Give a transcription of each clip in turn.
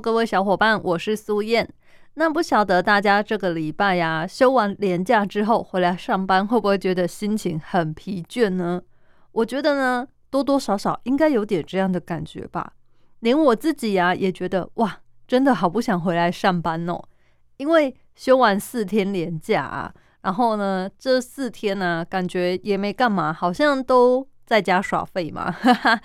各位小伙伴，我是苏燕。那不晓得大家这个礼拜呀、休完年假之后回来上班，会不会觉得心情很疲倦呢？我觉得呢，多多少少应该有点这样的感觉吧。连我自己呀、也觉得哇，真的好不想回来上班哦。因为休完四天年假啊，然后呢，这四天呢、感觉也没干嘛，好像都在家耍废嘛。哈哈。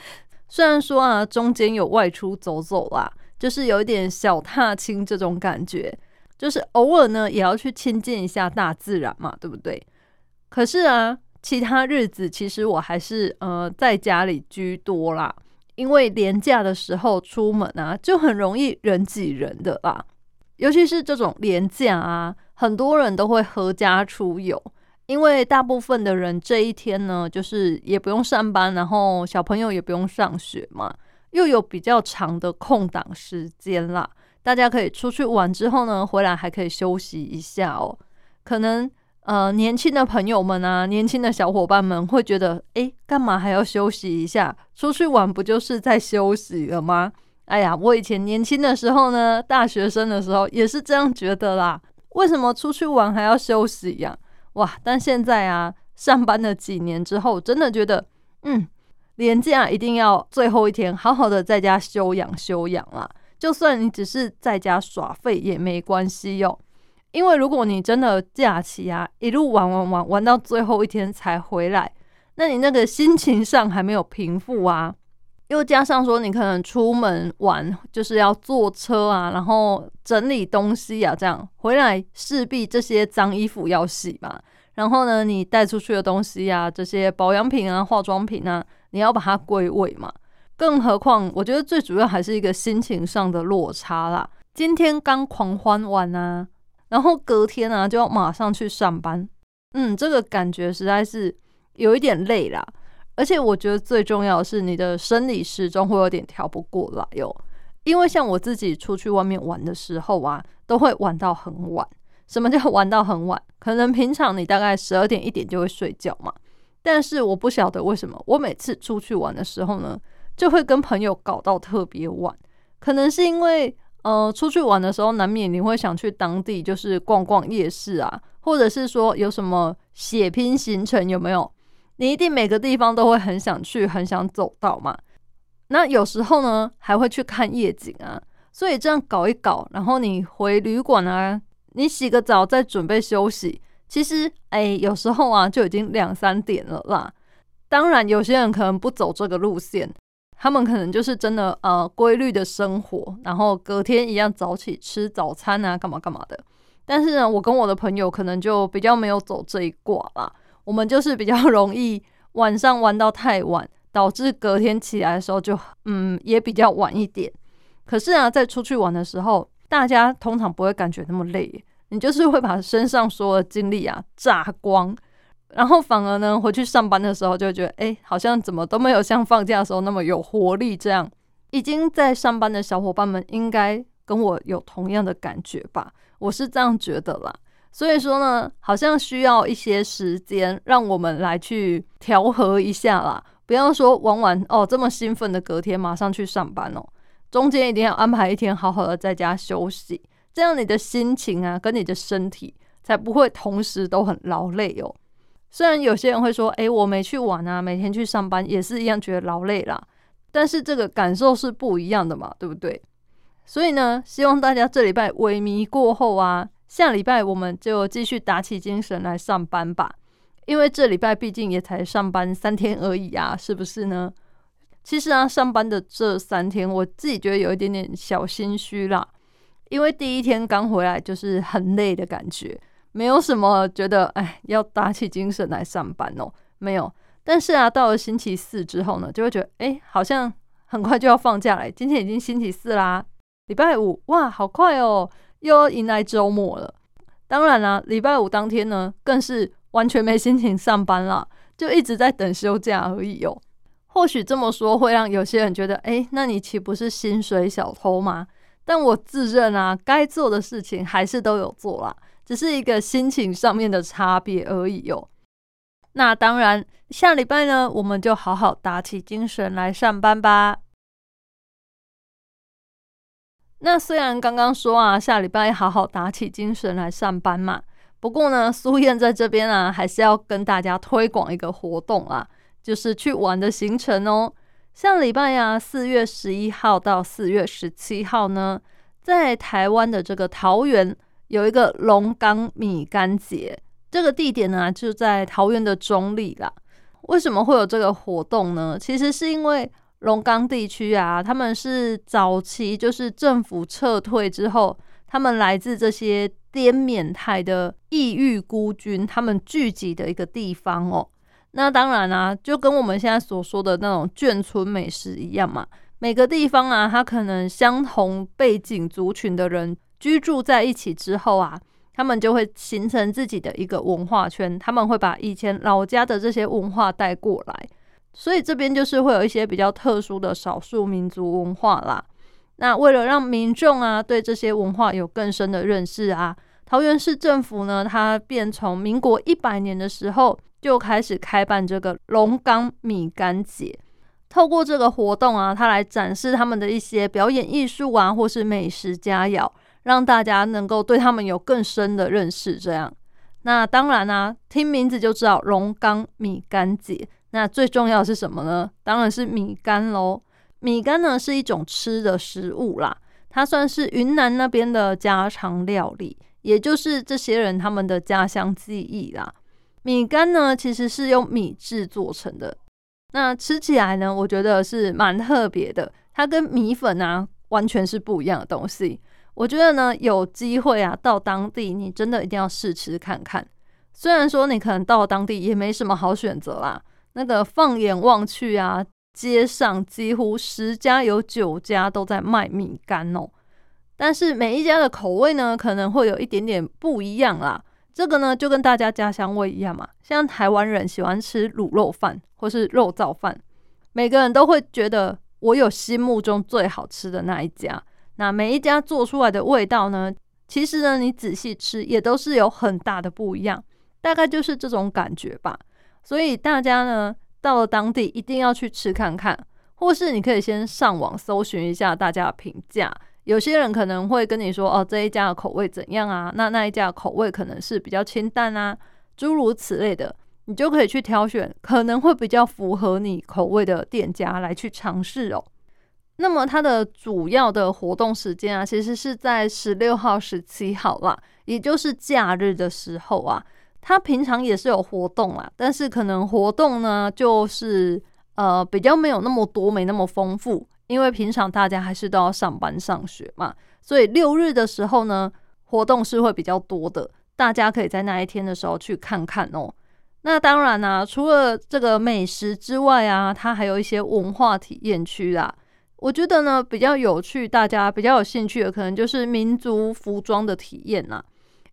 虽然说啊，中间有外出走走啦，就是有一点小踏青这种感觉，就是偶尔呢也要去亲近一下大自然嘛，对不对？可是啊，其他日子其实我还是呃在家里居多啦，因为廉假的时候出门啊，就很容易人挤人的啦，尤其是这种廉假啊，很多人都会合家出游。因为大部分的人这一天呢，就是也不用上班，然后小朋友也不用上学嘛，又有比较长的空档时间啦，大家可以出去玩之后呢，回来还可以休息一下哦。可能呃，年轻的朋友们啊，年轻的小伙伴们会觉得，诶，干嘛还要休息一下？出去玩不就是在休息了吗？哎呀，我以前年轻的时候呢，大学生的时候也是这样觉得啦。为什么出去玩还要休息呀、哇！但现在啊，上班了几年之后，真的觉得，嗯，年假一定要最后一天好好的在家休养休养啦。就算你只是在家耍废也没关系哟、因为如果你真的假期啊一路玩玩玩玩到最后一天才回来，那你那个心情上还没有平复啊。又加上说，你可能出门玩就是要坐车啊，然后整理东西啊，这样回来势必这些脏衣服要洗嘛。然后呢，你带出去的东西啊，这些保养品啊、化妆品啊，你要把它归位嘛。更何况，我觉得最主要还是一个心情上的落差啦。今天刚狂欢完啊，然后隔天啊就要马上去上班，嗯，这个感觉实在是有一点累啦。而且我觉得最重要的是，你的生理时钟会有点调不过来哟。因为像我自己出去外面玩的时候啊，都会玩到很晚。什么叫玩到很晚？可能平常你大概十二点一点就会睡觉嘛。但是我不晓得为什么，我每次出去玩的时候呢，就会跟朋友搞到特别晚。可能是因为呃，出去玩的时候，难免你会想去当地就是逛逛夜市啊，或者是说有什么血拼行程，有没有？你一定每个地方都会很想去，很想走到嘛。那有时候呢，还会去看夜景啊。所以这样搞一搞，然后你回旅馆啊，你洗个澡再准备休息，其实哎，有时候啊就已经两三点了啦。当然，有些人可能不走这个路线，他们可能就是真的呃规律的生活，然后隔天一样早起吃早餐啊，干嘛干嘛的。但是呢，我跟我的朋友可能就比较没有走这一卦啦。我们就是比较容易晚上玩到太晚，导致隔天起来的时候就嗯也比较晚一点。可是啊，在出去玩的时候，大家通常不会感觉那么累，你就是会把身上所有的精力啊榨光，然后反而呢回去上班的时候就觉得，哎、好像怎么都没有像放假的时候那么有活力。这样，已经在上班的小伙伴们应该跟我有同样的感觉吧？我是这样觉得啦。所以说呢，好像需要一些时间，让我们来去调和一下啦。不要说玩完哦，这么兴奋的隔天马上去上班哦，中间一定要安排一天好好的在家休息，这样你的心情啊，跟你的身体才不会同时都很劳累哦。虽然有些人会说，诶，我没去玩啊，每天去上班也是一样觉得劳累啦，但是这个感受是不一样的嘛，对不对？所以呢，希望大家这礼拜萎靡过后啊。下礼拜我们就继续打起精神来上班吧，因为这礼拜毕竟也才上班三天而已啊，是不是呢？其实啊，上班的这三天，我自己觉得有一点点小心虚啦，因为第一天刚回来就是很累的感觉，没有什么觉得哎要打起精神来上班哦，没有。但是啊，到了星期四之后呢，就会觉得哎，好像很快就要放假了，今天已经星期四啦。礼拜五哇，好快哦，又要迎来周末了。当然啦，礼拜五当天呢，更是完全没心情上班了，就一直在等休假而已哦。或许这么说会让有些人觉得，哎，那你岂不是薪水小偷吗？但我自认啊，该做的事情还是都有做啦，只是一个心情上面的差别而已哦。那当然，下礼拜呢，我们就好好打起精神来上班吧。那虽然刚刚说啊，下礼拜好好打起精神来上班嘛，不过呢，苏燕在这边啊，还是要跟大家推广一个活动啊，就是去玩的行程哦。上礼拜呀，四月十一号到四月十七号呢，在台湾的这个桃园有一个龙岗米干节。这个地点呢，就在桃园的中立啦。为什么会有这个活动呢？其实是因为龙岗地区啊，他们是早期就是政府撤退之后，他们来自这些滇缅泰的异域孤军，他们聚集的一个地方哦。那当然啊，就跟我们现在所说的那种眷村美食一样嘛。每个地方啊，它可能相同背景族群的人居住在一起之后啊。他们就会形成自己的一个文化圈，他们会把以前老家的这些文化带过来，所以这边就是会有一些比较特殊的少数民族文化啦。那为了让民众啊对这些文化有更深的认识啊，桃园市政府呢，它便从民国一百年的时候就开始开办这个龙岗米干节，透过这个活动啊，它来展示他们的一些表演艺术啊，或是美食佳肴。让大家能够对他们有更深的认识，这样。那当然啊，听名字就知道龙岗米干节。那最重要的是什么呢？当然是米干喽。米干呢是一种吃的食物啦，它算是云南那边的家常料理，也就是这些人他们的家乡记忆啦。米干呢其实是用米制作成的，那吃起来呢，我觉得是蛮特别的，它跟米粉啊完全是不一样的东西。我觉得呢，有机会啊，到当地你真的一定要试吃看看。虽然说你可能到当地也没什么好选择啦，那个放眼望去啊，街上几乎十家有九家都在卖米干哦。但是每一家的口味呢，可能会有一点点不一样啦。这个呢，就跟大家家乡味一样嘛。像台湾人喜欢吃卤肉饭或是肉燥饭，每个人都会觉得我有心目中最好吃的那一家。那每一家做出来的味道呢？其实呢，你仔细吃也都是有很大的不一样，大概就是这种感觉吧。所以大家呢，到了当地一定要去吃看看，或是你可以先上网搜寻一下大家的评价。有些人可能会跟你说：“哦，这一家的口味怎样啊？”那那一家的口味可能是比较清淡啊，诸如此类的，你就可以去挑选可能会比较符合你口味的店家来去尝试哦。那么它的主要的活动时间啊，其实是在十六号、十七号啦，也就是假日的时候啊。它平常也是有活动啦，但是可能活动呢，就是呃比较没有那么多，没那么丰富，因为平常大家还是都要上班上学嘛。所以六日的时候呢，活动是会比较多的，大家可以在那一天的时候去看看哦。那当然啦，除了这个美食之外啊，它还有一些文化体验区啦。我觉得呢，比较有趣，大家比较有兴趣的，可能就是民族服装的体验啦。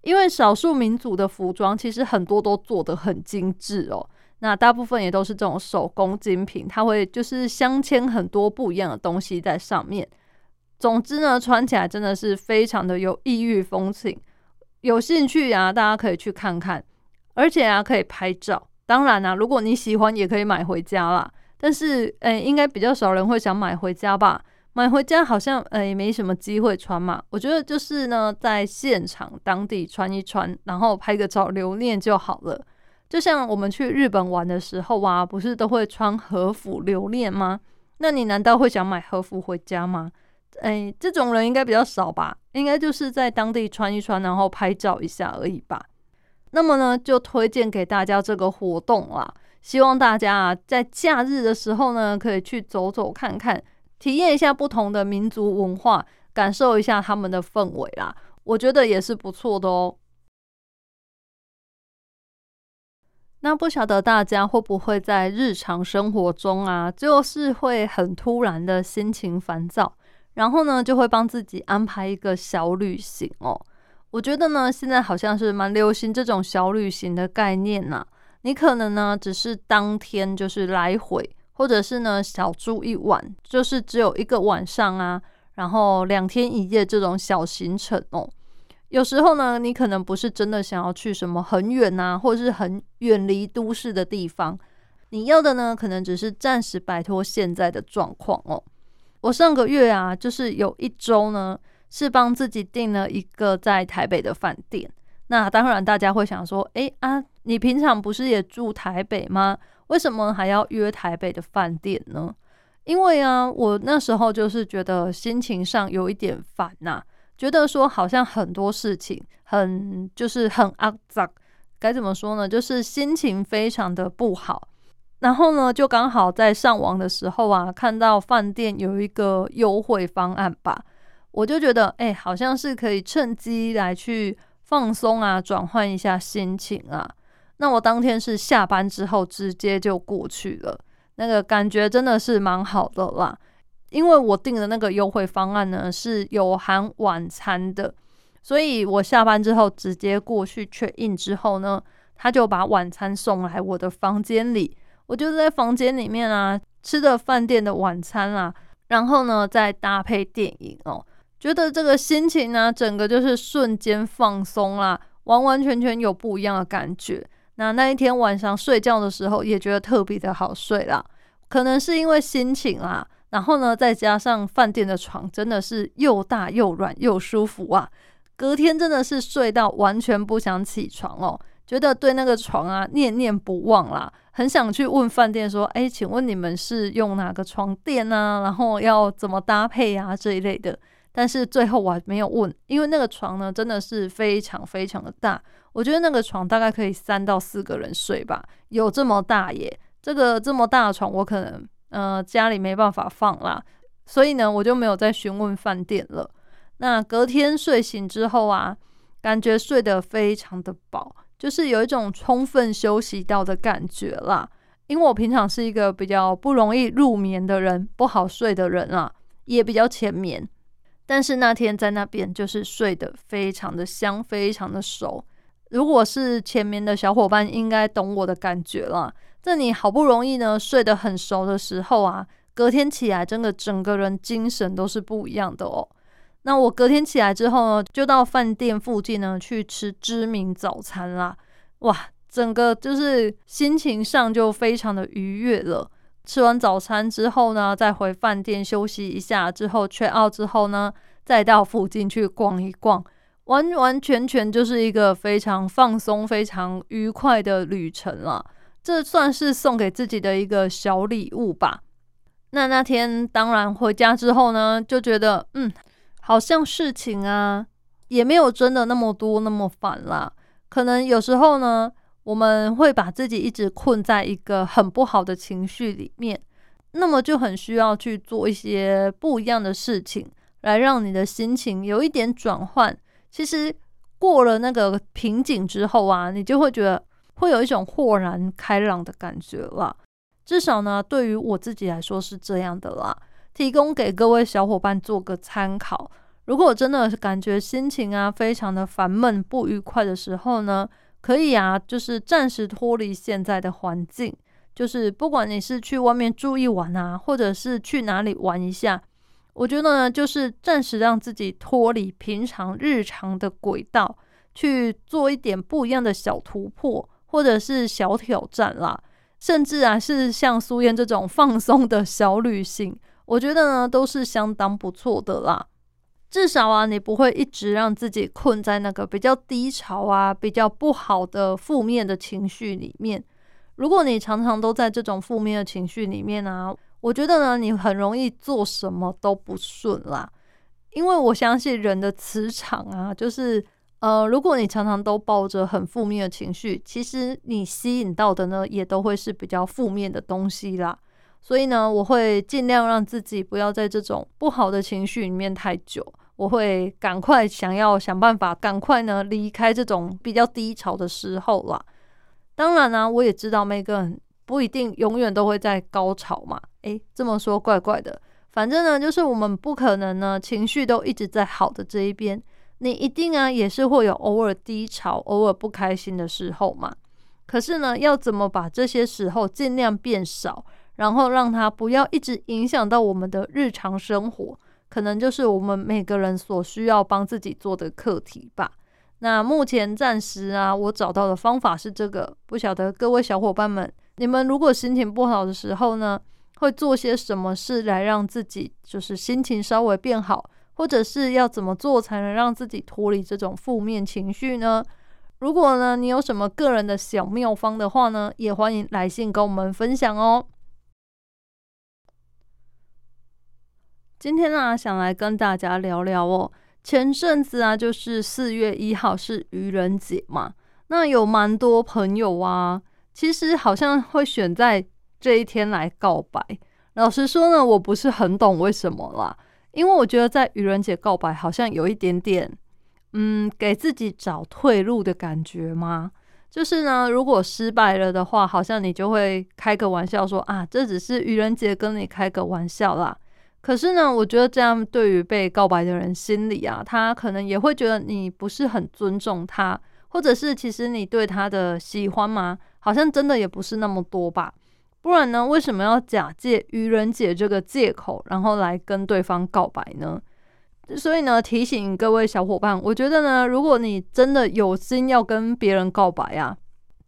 因为少数民族的服装其实很多都做得很精致哦，那大部分也都是这种手工精品，它会就是镶嵌很多不一样的东西在上面。总之呢，穿起来真的是非常的有异域风情。有兴趣啊，大家可以去看看，而且啊，可以拍照。当然啊，如果你喜欢，也可以买回家啦。但是，诶，应该比较少人会想买回家吧？买回家好像，诶，没什么机会穿嘛。我觉得就是呢，在现场当地穿一穿，然后拍个照留念就好了。就像我们去日本玩的时候啊，不是都会穿和服留念吗？那你难道会想买和服回家吗？诶，这种人应该比较少吧？应该就是在当地穿一穿，然后拍照一下而已吧。那么呢，就推荐给大家这个活动啦。希望大家啊，在假日的时候呢，可以去走走看看，体验一下不同的民族文化，感受一下他们的氛围啦。我觉得也是不错的哦。那不晓得大家会不会在日常生活中啊，就是会很突然的心情烦躁，然后呢就会帮自己安排一个小旅行哦。我觉得呢，现在好像是蛮流行这种小旅行的概念呐。你可能呢只是当天就是来回，或者是呢小住一晚，就是只有一个晚上啊，然后两天一夜这种小行程哦。有时候呢，你可能不是真的想要去什么很远呐，或者是很远离都市的地方，你要的呢，可能只是暂时摆脱现在的状况哦。我上个月啊，就是有一周呢。是帮自己订了一个在台北的饭店。那当然，大家会想说：“哎啊，你平常不是也住台北吗？为什么还要约台北的饭店呢？”因为啊，我那时候就是觉得心情上有一点烦呐，觉得说好像很多事情很就是很肮脏，该怎么说呢？就是心情非常的不好。然后呢，就刚好在上网的时候啊，看到饭店有一个优惠方案吧。我就觉得，哎，好像是可以趁机来去放松啊，转换一下心情啊。那我当天是下班之后直接就过去了，那个感觉真的是蛮好的啦。因为我订的那个优惠方案呢是有含晚餐的，所以我下班之后直接过去确认之后呢，他就把晚餐送来我的房间里。我就在房间里面啊，吃的饭店的晚餐啦，然后呢再搭配电影哦。觉得这个心情呢，整个就是瞬间放松啦，完完全全有不一样的感觉。那那一天晚上睡觉的时候，也觉得特别的好睡啦。可能是因为心情啦，然后呢，再加上饭店的床真的是又大又软又舒服啊。隔天真的是睡到完全不想起床哦，觉得对那个床啊念念不忘啦，很想去问饭店说：“哎，请问你们是用哪个床垫啊？然后要怎么搭配啊这一类的。”但是最后我还没有问，因为那个床呢真的是非常非常的大，我觉得那个床大概可以三到四个人睡吧，有这么大耶！这个这么大的床我可能呃家里没办法放啦，所以呢我就没有再询问饭店了。那隔天睡醒之后啊，感觉睡得非常的饱，就是有一种充分休息到的感觉啦。因为我平常是一个比较不容易入眠的人，不好睡的人啊，也比较浅眠。但是那天在那边就是睡得非常的香，非常的熟。如果是前面的小伙伴，应该懂我的感觉了。在你好不容易呢睡得很熟的时候啊，隔天起来真的整个人精神都是不一样的哦。那我隔天起来之后呢，就到饭店附近呢去吃知名早餐啦。哇，整个就是心情上就非常的愉悦了。吃完早餐之后呢，再回饭店休息一下，之后睡奥之后呢，再到附近去逛一逛，完完全全就是一个非常放松、非常愉快的旅程了。这算是送给自己的一个小礼物吧。那那天当然回家之后呢，就觉得嗯，好像事情啊也没有真的那么多那么烦啦。可能有时候呢。我们会把自己一直困在一个很不好的情绪里面，那么就很需要去做一些不一样的事情，来让你的心情有一点转换。其实过了那个瓶颈之后啊，你就会觉得会有一种豁然开朗的感觉了。至少呢，对于我自己来说是这样的啦。提供给各位小伙伴做个参考。如果真的感觉心情啊非常的烦闷不愉快的时候呢？可以啊，就是暂时脱离现在的环境，就是不管你是去外面住一晚啊，或者是去哪里玩一下，我觉得呢，就是暂时让自己脱离平常日常的轨道，去做一点不一样的小突破，或者是小挑战啦，甚至啊是像苏燕这种放松的小旅行，我觉得呢都是相当不错的啦。至少啊，你不会一直让自己困在那个比较低潮啊、比较不好的负面的情绪里面。如果你常常都在这种负面的情绪里面啊，我觉得呢，你很容易做什么都不顺啦。因为我相信人的磁场啊，就是呃，如果你常常都抱着很负面的情绪，其实你吸引到的呢，也都会是比较负面的东西啦。所以呢，我会尽量让自己不要在这种不好的情绪里面太久。我会赶快想要想办法，赶快呢离开这种比较低潮的时候啦。当然呢，我也知道每个人不一定永远都会在高潮嘛。诶，这么说怪怪的。反正呢，就是我们不可能呢情绪都一直在好的这一边，你一定啊也是会有偶尔低潮、偶尔不开心的时候嘛。可是呢，要怎么把这些时候尽量变少，然后让它不要一直影响到我们的日常生活，可能就是我们每个人所需要帮自己做的课题吧。那目前暂时啊，我找到的方法是这个，不晓得各位小伙伴们，你们如果心情不好的时候呢，会做些什么事来让自己就是心情稍微变好，或者是要怎么做才能让自己脱离这种负面情绪呢？如果呢你有什么个人的小妙方的话呢，也欢迎来信跟我们分享哦。今天呢，想来跟大家聊聊哦。前阵子啊，就是四月一号是愚人节嘛，那有蛮多朋友啊，其实好像会选在这一天来告白。老实说呢，我不是很懂为什么啦，因为我觉得在愚人节告白好像有一点点，嗯，给自己找退路的感觉吗？就是呢，如果失败了的话，好像你就会开个玩笑说啊，这只是愚人节跟你开个玩笑啦。可是呢，我觉得这样对于被告白的人心里啊，他可能也会觉得你不是很尊重他，或者是其实你对他的喜欢吗？好像真的也不是那么多吧。不然呢，为什么要假借愚人节这个借口，然后来跟对方告白呢？所以呢，提醒各位小伙伴，我觉得呢，如果你真的有心要跟别人告白啊，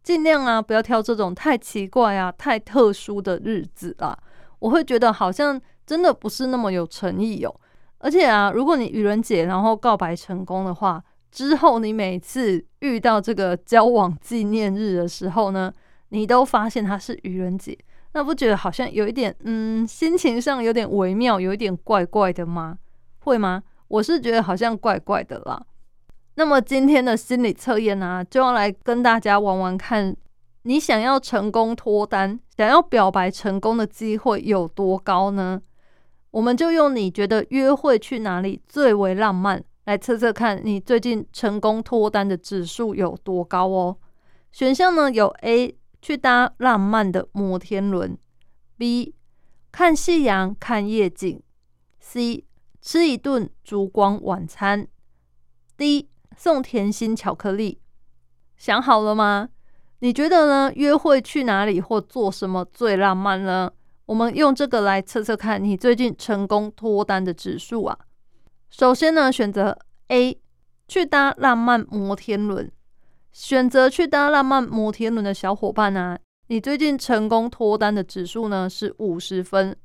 尽量啊不要挑这种太奇怪啊、太特殊的日子啊。我会觉得好像。真的不是那么有诚意哦，而且啊，如果你愚人节然后告白成功的话，之后你每次遇到这个交往纪念日的时候呢，你都发现它是愚人节，那不觉得好像有一点嗯，心情上有点微妙，有一点怪怪的吗？会吗？我是觉得好像怪怪的啦。那么今天的心理测验呢，就要来跟大家玩玩看，你想要成功脱单，想要表白成功的机会有多高呢？我们就用你觉得约会去哪里最为浪漫来测测看你最近成功脱单的指数有多高哦。选项呢有 A 去搭浪漫的摩天轮，B 看夕阳看夜景，C 吃一顿烛光晚餐，D 送甜心巧克力。想好了吗？你觉得呢？约会去哪里或做什么最浪漫呢？我们用这个来测测看你最近成功脱单的指数啊。首先呢，选择 A 去搭浪漫摩天轮。选择去搭浪漫摩天轮的小伙伴啊，你最近成功脱单的指数呢是五十分。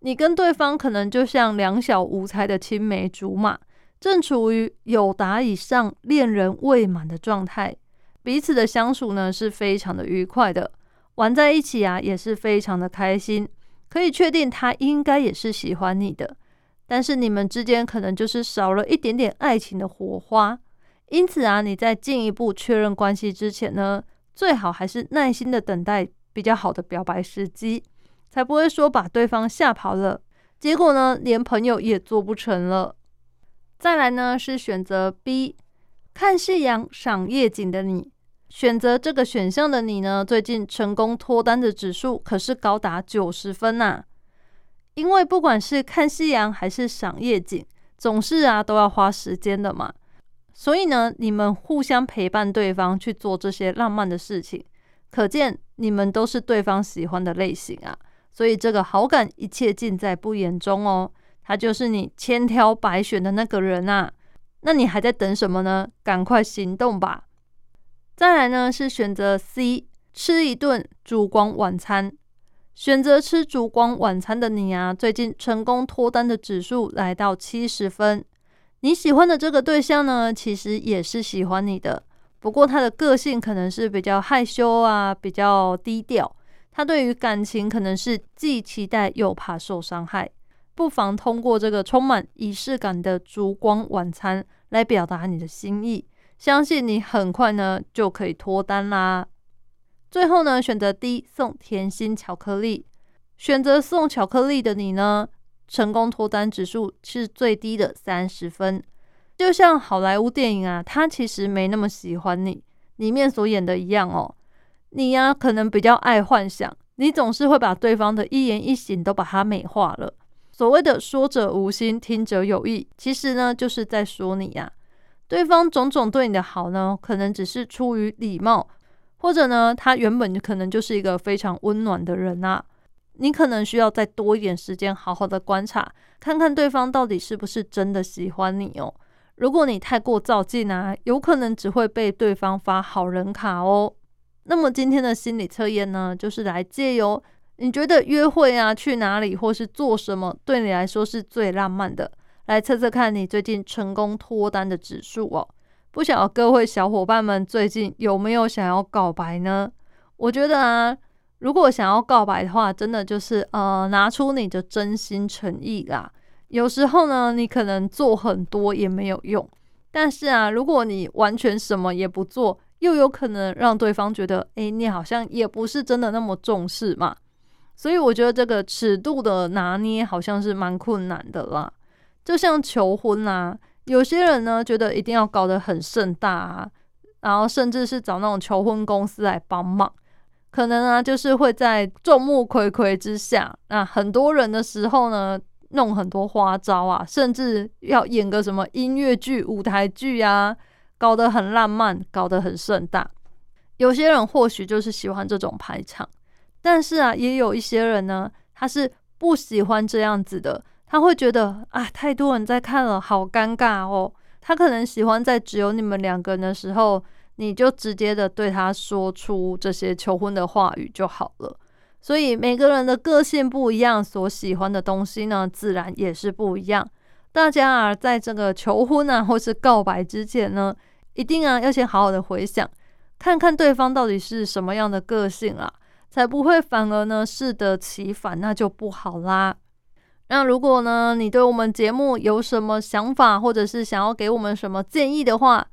你跟对方可能就像两小无猜的青梅竹马，正处于有达以上恋人未满的状态，彼此的相处呢是非常的愉快的，玩在一起啊也是非常的开心。可以确定他应该也是喜欢你的，但是你们之间可能就是少了一点点爱情的火花。因此啊，你在进一步确认关系之前呢，最好还是耐心的等待比较好的表白时机，才不会说把对方吓跑了，结果呢，连朋友也做不成了。再来呢，是选择 B，看夕阳赏夜景的你。选择这个选项的你呢，最近成功脱单的指数可是高达九十分呐！因为不管是看夕阳还是赏夜景，总是啊都要花时间的嘛。所以呢，你们互相陪伴对方去做这些浪漫的事情，可见你们都是对方喜欢的类型啊。所以这个好感一切尽在不言中哦，他就是你千挑百选的那个人啊。那你还在等什么呢？赶快行动吧！再来呢，是选择 C，吃一顿烛光晚餐。选择吃烛光晚餐的你啊，最近成功脱单的指数来到七十分。你喜欢的这个对象呢，其实也是喜欢你的，不过他的个性可能是比较害羞啊，比较低调。他对于感情可能是既期待又怕受伤害。不妨通过这个充满仪式感的烛光晚餐来表达你的心意。相信你很快呢就可以脱单啦。最后呢，选择 D 送甜心巧克力。选择送巧克力的你呢，成功脱单指数是最低的三十分。就像好莱坞电影啊，他其实没那么喜欢你，里面所演的一样哦。你呀，可能比较爱幻想，你总是会把对方的一言一行都把它美化了。所谓的说者无心，听者有意，其实呢就是在说你呀。对方种种对你的好呢，可能只是出于礼貌，或者呢他原本可能就是一个非常温暖的人啊。你可能需要再多一点时间，好好的观察，看看对方到底是不是真的喜欢你哦。如果你太过照镜啊，有可能只会被对方发好人卡哦。那么今天的心理测验呢，就是来借由你觉得约会啊，去哪里或是做什么，对你来说是最浪漫的，来测测看你最近成功脱单的指数哦。不晓得各位小伙伴们最近有没有想要告白呢？我觉得啊，如果想要告白的话，真的就是呃，拿出你的真心诚意啦。有时候呢，你可能做很多也没有用，但是啊，如果你完全什么也不做，又有可能让对方觉得，哎，你好像也不是真的那么重视嘛。所以我觉得这个尺度的拿捏好像是蛮困难的啦。就像求婚啊，有些人呢觉得一定要搞得很盛大啊，然后甚至是找那种求婚公司来帮忙，可能啊就是会在众目睽睽之下，那很多人的时候呢，弄很多花招啊，甚至要演个什么音乐剧、舞台剧啊。搞得很浪漫，搞得很盛大。有些人或许就是喜欢这种排场，但是啊，也有一些人呢，他是不喜欢这样子的。他会觉得啊，太多人在看了，好尴尬哦。他可能喜欢在只有你们两个人的时候，你就直接的对他说出这些求婚的话语就好了。所以每个人的个性不一样，所喜欢的东西呢，自然也是不一样。大家啊，在这个求婚啊，或是告白之前呢，一定啊要先好好的回想，看看对方到底是什么样的个性啊，才不会反而呢适得其反，那就不好啦。那如果呢，你对我们节目有什么想法，或者是想要给我们什么建议的话，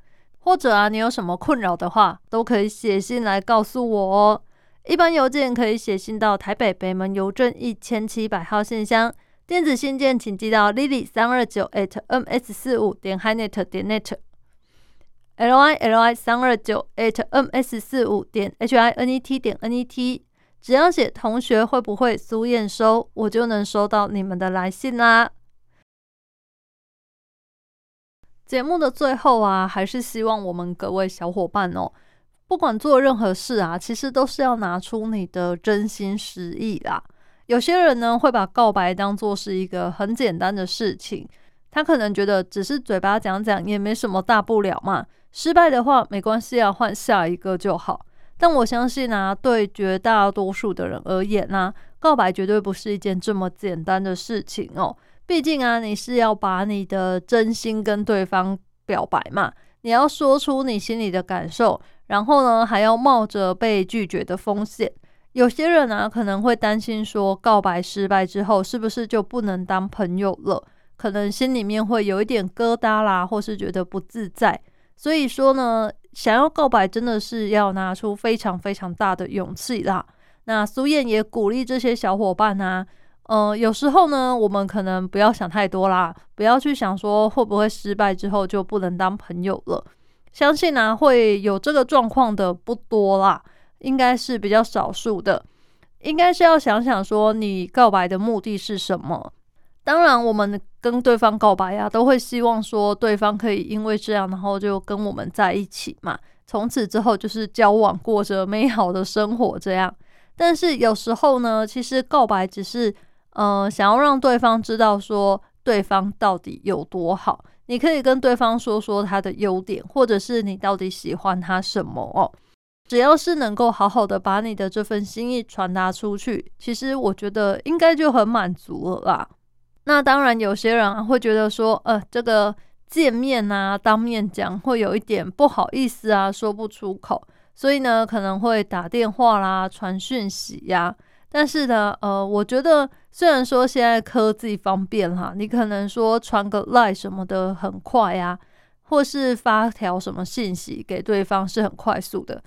或者啊你有什么困扰的话，都可以写信来告诉我哦。一般邮件可以写信到台北北门邮政一千七百号信箱。电子信件请寄到 lily 三二九 at ms 四五点 hinet 点 net，l i l i 三二九 at ms 四五点 h i n e t 点 n e t，只要写同学会不会苏验收，我就能收到你们的来信啦。节目的最后啊，还是希望我们各位小伙伴哦，不管做任何事啊，其实都是要拿出你的真心实意啦。有些人呢会把告白当做是一个很简单的事情，他可能觉得只是嘴巴讲讲也没什么大不了嘛，失败的话没关系啊，换下一个就好。但我相信啊，对绝大多数的人而言呢，告白绝对不是一件这么简单的事情哦。毕竟啊，你是要把你的真心跟对方表白嘛，你要说出你心里的感受，然后呢还要冒着被拒绝的风险。有些人啊，可能会担心说，告白失败之后，是不是就不能当朋友了？可能心里面会有一点疙瘩啦，或是觉得不自在。所以说呢，想要告白，真的是要拿出非常非常大的勇气啦。那苏燕也鼓励这些小伙伴啊，呃，有时候呢，我们可能不要想太多啦，不要去想说会不会失败之后就不能当朋友了。相信呢，会有这个状况的不多啦。应该是比较少数的，应该是要想想说你告白的目的是什么。当然，我们跟对方告白呀，都会希望说对方可以因为这样，然后就跟我们在一起嘛，从此之后就是交往，过着美好的生活这样。但是有时候呢，其实告白只是，呃，想要让对方知道说对方到底有多好。你可以跟对方说说他的优点，或者是你到底喜欢他什么哦。只要是能够好好的把你的这份心意传达出去，其实我觉得应该就很满足了啦。那当然，有些人会觉得说，呃，这个见面啊，当面讲会有一点不好意思啊，说不出口，所以呢，可能会打电话啦，传讯息呀。但是呢，呃，我觉得虽然说现在科技方便哈，你可能说传个 line 什么的很快呀，或是发条什么信息给对方是很快速的。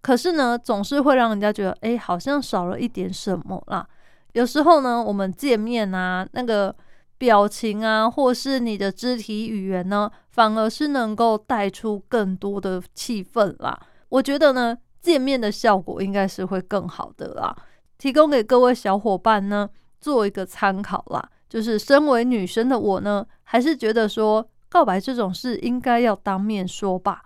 可是呢，总是会让人家觉得，哎，好像少了一点什么啦。有时候呢，我们见面啊，那个表情啊，或是你的肢体语言呢，反而是能够带出更多的气氛啦。我觉得呢，见面的效果应该是会更好的啦。提供给各位小伙伴呢，做一个参考啦。就是身为女生的我呢，还是觉得说告白这种事应该要当面说吧。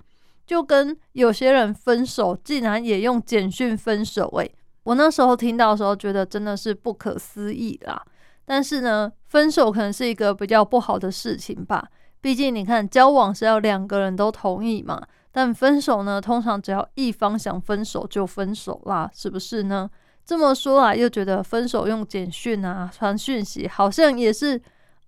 就跟有些人分手竟然也用简讯分手，诶，我那时候听到的时候觉得真的是不可思议啦。但是呢，分手可能是一个比较不好的事情吧。毕竟你看，交往是要两个人都同意嘛，但分手呢，通常只要一方想分手就分手啦，是不是呢？这么说啊，又觉得分手用简讯啊传讯息，好像也是，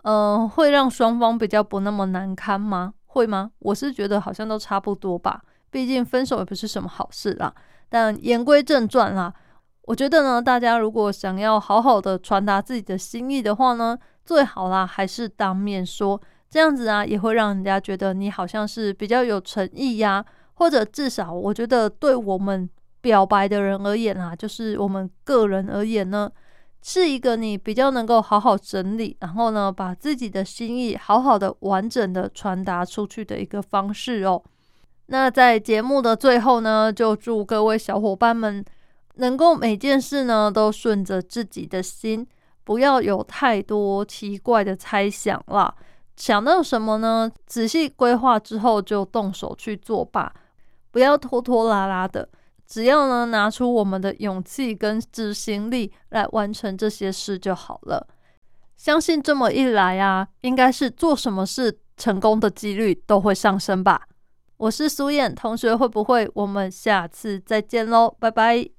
嗯，会让双方比较不那么难堪吗？会吗？我是觉得好像都差不多吧。毕竟分手也不是什么好事啦。但言归正传啦，我觉得呢，大家如果想要好好的传达自己的心意的话呢，最好啦还是当面说，这样子啊也会让人家觉得你好像是比较有诚意呀，或者至少我觉得对我们表白的人而言啊，就是我们个人而言呢。是一个你比较能够好好整理，然后呢，把自己的心意好好的、完整的传达出去的一个方式哦。那在节目的最后呢，就祝各位小伙伴们能够每件事呢都顺着自己的心，不要有太多奇怪的猜想啦。想到什么呢？仔细规划之后就动手去做吧，不要拖拖拉拉的。只要呢拿出我们的勇气跟执行力来完成这些事就好了。相信这么一来啊，应该是做什么事成功的几率都会上升吧。我是苏燕同学，会不会我们下次再见喽？拜拜。